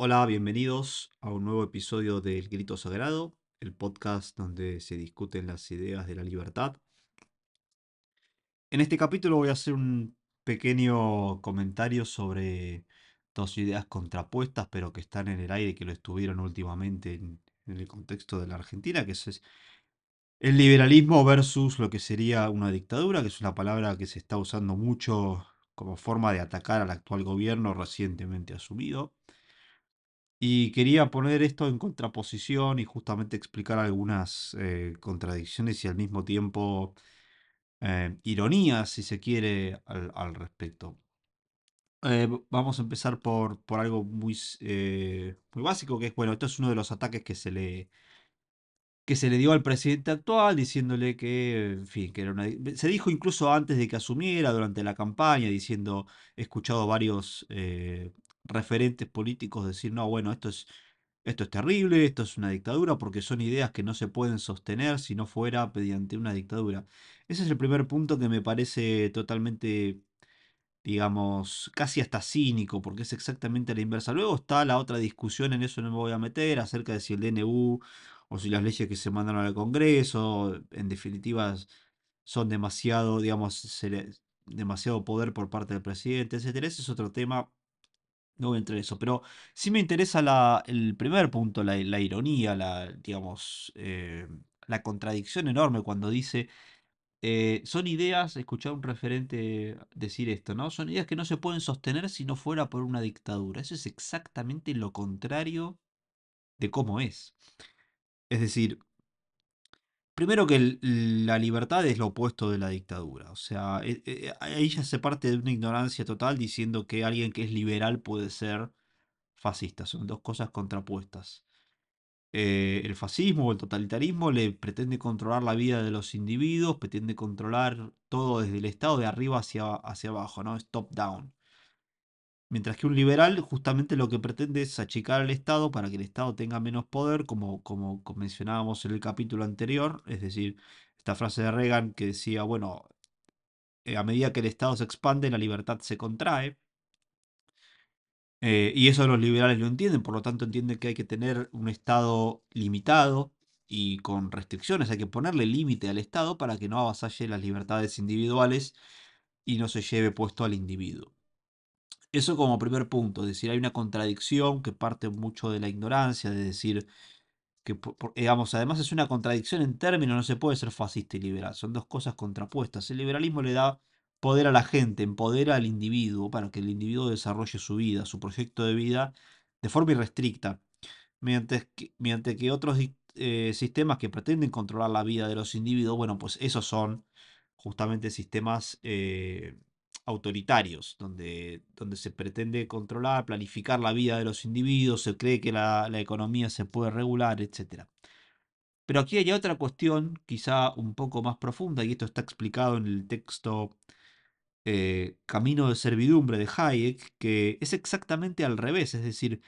Hola, bienvenidos a un nuevo episodio del Grito Sagrado, el podcast donde se discuten las ideas de la libertad. En este capítulo voy a hacer un pequeño comentario sobre dos ideas contrapuestas, pero que están en el aire que lo estuvieron últimamente en, en el contexto de la Argentina, que es el liberalismo versus lo que sería una dictadura, que es una palabra que se está usando mucho como forma de atacar al actual gobierno recientemente asumido. Y quería poner esto en contraposición y justamente explicar algunas eh, contradicciones y al mismo tiempo eh, ironías, si se quiere, al, respecto. Eh, vamos a empezar por, por algo muy, muy básico, que es, bueno, esto es uno de los ataques que se le, que se le dio al presidente actual, diciéndole que, en fin, que era una... Se dijo incluso antes de que asumiera, durante la campaña, diciendo, he escuchado varios referentes políticos decir, no, bueno, esto es, esto es terrible, esto es una dictadura, porque son ideas que no se pueden sostener si no fuera mediante una dictadura. Ese es el primer punto que me parece totalmente digamos, casi hasta cínico, porque es exactamente la inversa. Luego está la otra discusión, en eso no me voy a meter, acerca de si el DNU o si las leyes que se mandaron al Congreso, en definitiva, son demasiado, digamos, demasiado poder por parte del presidente, etcétera. Ese es otro tema. No voy a entrar en eso, pero sí me interesa la, el primer punto, la, la ironía, la, digamos, eh, la contradicción enorme cuando dice eh, son ideas, escuchar a un referente decir esto, ¿no? Son ideas que no se pueden sostener si no fuera por una dictadura. Eso es exactamente lo contrario de cómo es. Es decir, primero que la libertad es lo opuesto de la dictadura. O sea, e, e, ahí ya se parte de una ignorancia total diciendo que alguien que es liberal puede ser fascista. Son dos cosas contrapuestas. Eh, el fascismo o el totalitarismo le pretende controlar la vida de los individuos, pretende controlar todo desde el Estado de arriba hacia, hacia abajo, ¿no? Es top down. Mientras que un liberal justamente lo que pretende es achicar al Estado para que el Estado tenga menos poder, como, como mencionábamos en el capítulo anterior, es decir, esta frase de Reagan que decía, bueno, eh, a medida que el Estado se expande, la libertad se contrae. Eh, y eso los liberales lo entienden, por lo tanto entienden que hay que tener un Estado limitado y con restricciones, hay que ponerle límite al Estado para que no avasalle las libertades individuales y no se lleve puesto al individuo. Eso como primer punto, es decir, hay una contradicción que parte mucho de la ignorancia, de decir que, digamos, además es una contradicción en términos, no se puede ser fascista y liberal, son dos cosas contrapuestas. El liberalismo le da poder a la gente, empodera al individuo para que el individuo desarrolle su vida, su proyecto de vida de forma irrestricta, mediante que, mediante que otros eh, sistemas que pretenden controlar la vida de los individuos, bueno, pues esos son justamente sistemas eh, autoritarios, donde, donde se pretende controlar, planificar la vida de los individuos, se cree que la, economía se puede regular, etc. Pero aquí hay otra cuestión, quizá un poco más profunda, y esto está explicado en el texto eh, Camino de Servidumbre de Hayek, que es exactamente al revés, es decir,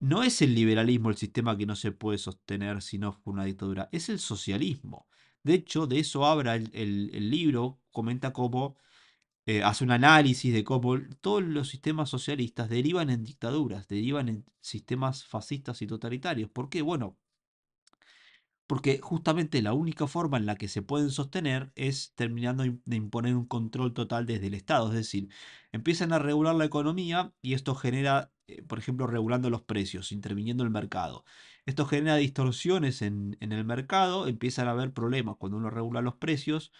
no es el liberalismo el sistema que no se puede sostener si no fue una dictadura, es el socialismo. De hecho, de eso habla el, libro, comenta cómo eh, hace un análisis de cómo todos los sistemas socialistas derivan en dictaduras, derivan en sistemas fascistas y totalitarios. ¿Por qué? Bueno, porque justamente la única forma en la que se pueden sostener es terminando de imponer un control total desde el Estado. Es decir, empiezan a regular la economía y esto genera, eh, por ejemplo, regulando los precios, interviniendo el mercado. Esto genera distorsiones en, en el mercado, empiezan a haber problemas cuando uno regula los precios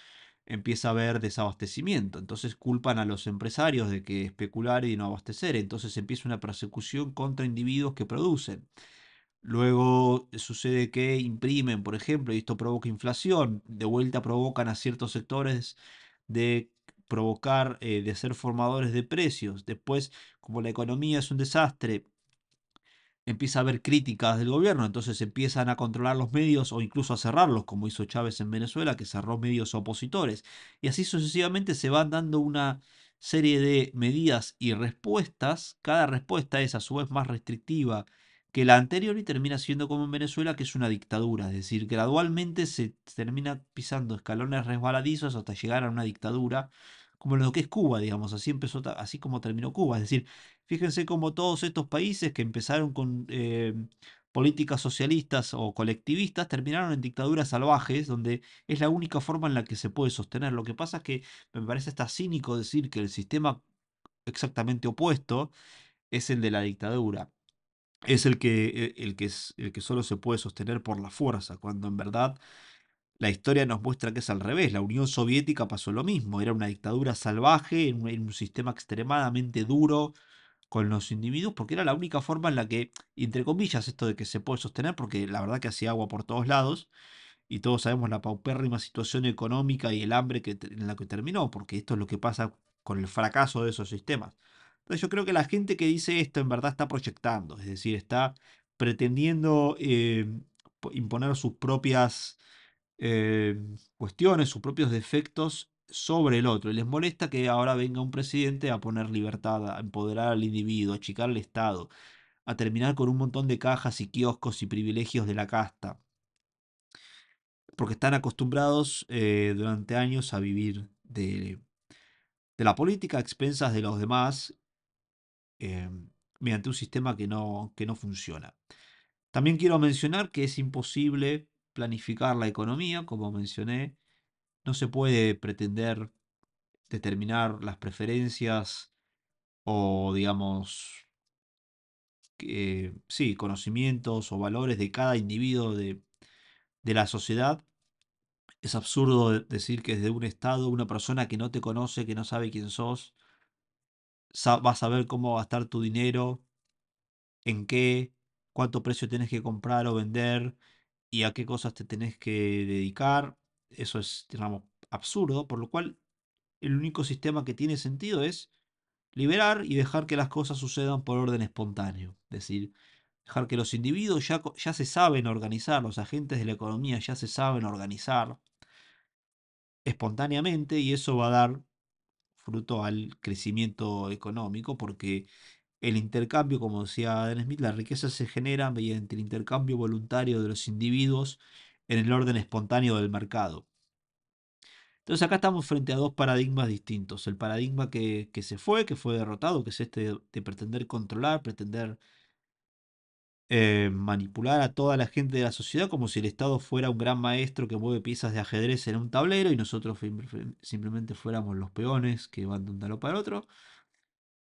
empieza a haber desabastecimiento. Entonces culpan a los empresarios de que especular y no abastecer. Entonces empieza una persecución contra individuos que producen. Luego sucede que imprimen, por ejemplo, y esto provoca inflación. De vuelta provocan a ciertos sectores de provocar, eh, de ser formadores de precios. Después, como la economía es un desastre, empieza a haber críticas del gobierno, entonces empiezan a controlar los medios o incluso a cerrarlos, como hizo Chávez en Venezuela, que cerró medios opositores. Y así sucesivamente se van dando una serie de medidas y respuestas. Cada respuesta es a su vez más restrictiva que la anterior y termina siendo como en Venezuela, que es una dictadura, es decir, gradualmente se termina pisando escalones resbaladizos hasta llegar a una dictadura, como lo que es Cuba, digamos, así empezó, así como terminó Cuba, es decir, Fíjense cómo todos estos países que empezaron con eh, políticas socialistas o colectivistas terminaron en dictaduras salvajes, donde es la única forma en la que se puede sostener. Lo que pasa es que me parece hasta cínico decir que el sistema exactamente opuesto es el de la dictadura. Es el que, e, el que, el que solo se puede sostener por la fuerza, cuando en verdad la historia nos muestra que es al revés. La Unión Soviética pasó lo mismo. Era una dictadura salvaje, en un sistema extremadamente duro con los individuos, porque era la única forma en la que, entre comillas, esto de que se puede sostener, porque la verdad que hacía agua por todos lados, y todos sabemos la paupérrima situación económica y el hambre que, en la que terminó, porque esto es lo que pasa con el fracaso de esos sistemas. Entonces yo creo que la gente que dice esto en verdad está proyectando, es decir, está pretendiendo eh, imponer sus propias eh, cuestiones, sus propios defectos sobre el otro. Y les molesta que ahora venga un presidente a poner libertad, a empoderar al individuo, a achicar el Estado, a terminar con un montón de cajas y kioscos y privilegios de la casta. Porque están acostumbrados eh, durante años a vivir de, de, la política a expensas de los demás eh, mediante un sistema que no, que no funciona. También quiero mencionar que es imposible planificar la economía, como mencioné, no se puede pretender determinar las preferencias o, digamos, eh, sí, conocimientos o valores de cada individuo de, de la sociedad. Es absurdo decir que desde un estado una persona que no te conoce, que no sabe quién sos, va a saber cómo gastar tu dinero, en qué, cuánto precio tienes que comprar o vender y a qué cosas te tenés que dedicar. Eso es, digamos, absurdo, por lo cual el único sistema que tiene sentido es liberar y dejar que las cosas sucedan por orden espontáneo. Es decir, dejar que los individuos ya, ya se saben organizar, los agentes de la economía ya se saben organizar espontáneamente y eso va a dar fruto al crecimiento económico porque el intercambio, como decía Adam Smith, la riqueza se genera mediante el intercambio voluntario de los individuos en el orden espontáneo del mercado. Entonces acá estamos frente a dos paradigmas distintos. El paradigma que, se fue, que fue derrotado, que es este de, pretender controlar, pretender eh, manipular a toda la gente de la sociedad como si el Estado fuera un gran maestro que mueve piezas de ajedrez en un tablero y nosotros simplemente fuéramos los peones que van de un lado para otro.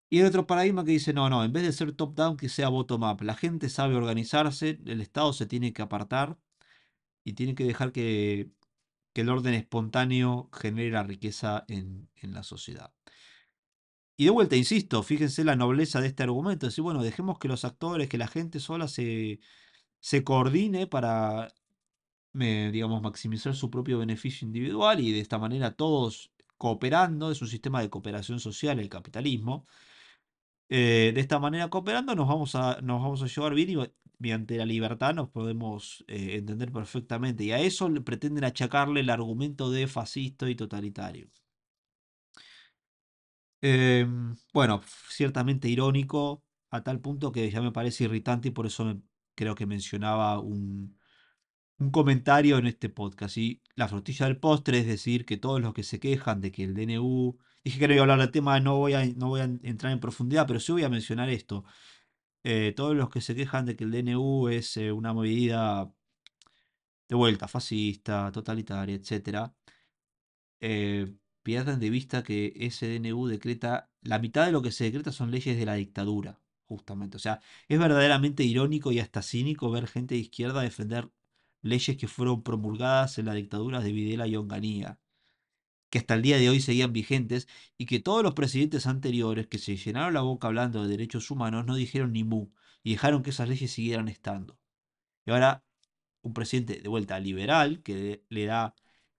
Y el otro paradigma que dice, no, no, en vez de ser top-down, que sea bottom-up. La gente sabe organizarse, el Estado se tiene que apartar y tiene que dejar que, el orden espontáneo genere la riqueza en, la sociedad. Y de vuelta, insisto, fíjense la nobleza de este argumento. Decir, bueno, dejemos que los actores, que la gente sola se, se coordine para, digamos, maximizar su propio beneficio individual y de esta manera todos cooperando. Es un sistema de cooperación social el capitalismo. Eh, de esta manera, cooperando, nos vamos a, nos vamos a llevar bien y mediante la libertad nos podemos eh, entender perfectamente. Y a eso le pretenden achacarle el argumento de fascista y totalitario. Em, bueno, ciertamente irónico, a tal punto que ya me parece irritante y por eso creo que mencionaba un, un comentario en este podcast. Y la frutilla del postre es decir que todos los que se quejan de que el DNU Dije que no iba a hablar del tema, no voy a, no voy a entrar en profundidad, pero sí voy a mencionar esto. Eh, todos los que se quejan de que el DNU es eh, una medida de vuelta fascista, totalitaria, etc., eh, pierden de vista que ese DNU decreta, la mitad de lo que se decreta son leyes de la dictadura, justamente. O sea, es verdaderamente irónico y hasta cínico ver gente de izquierda defender leyes que fueron promulgadas en la dictadura de Videla y Onganía que hasta el día de hoy seguían vigentes y que todos los presidentes anteriores que se llenaron la boca hablando de derechos humanos no dijeron ni mu y dejaron que esas leyes siguieran estando. Y ahora un presidente de vuelta liberal que le da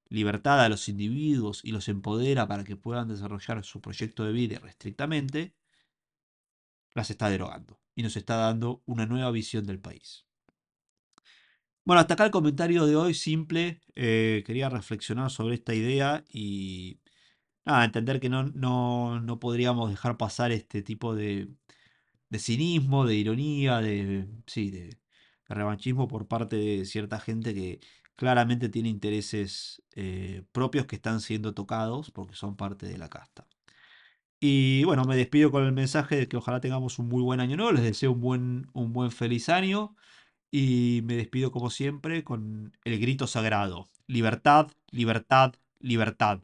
libertad a los individuos y los empodera para que puedan desarrollar su proyecto de vida restrictamente, las está derogando y nos está dando una nueva visión del país. Bueno, hasta acá el comentario de hoy simple. Eh, quería reflexionar sobre esta idea y entender que no, no, podríamos dejar pasar este tipo de, de cinismo, de ironía, de, sí, de, revanchismo por parte de cierta gente que claramente tiene intereses eh, propios que están siendo tocados porque son parte de la casta. Y bueno, me despido con el mensaje de que ojalá tengamos un muy buen año nuevo. Les deseo un buen, un buen feliz año. Y me despido como siempre con el grito sagrado. Libertad, libertad, libertad.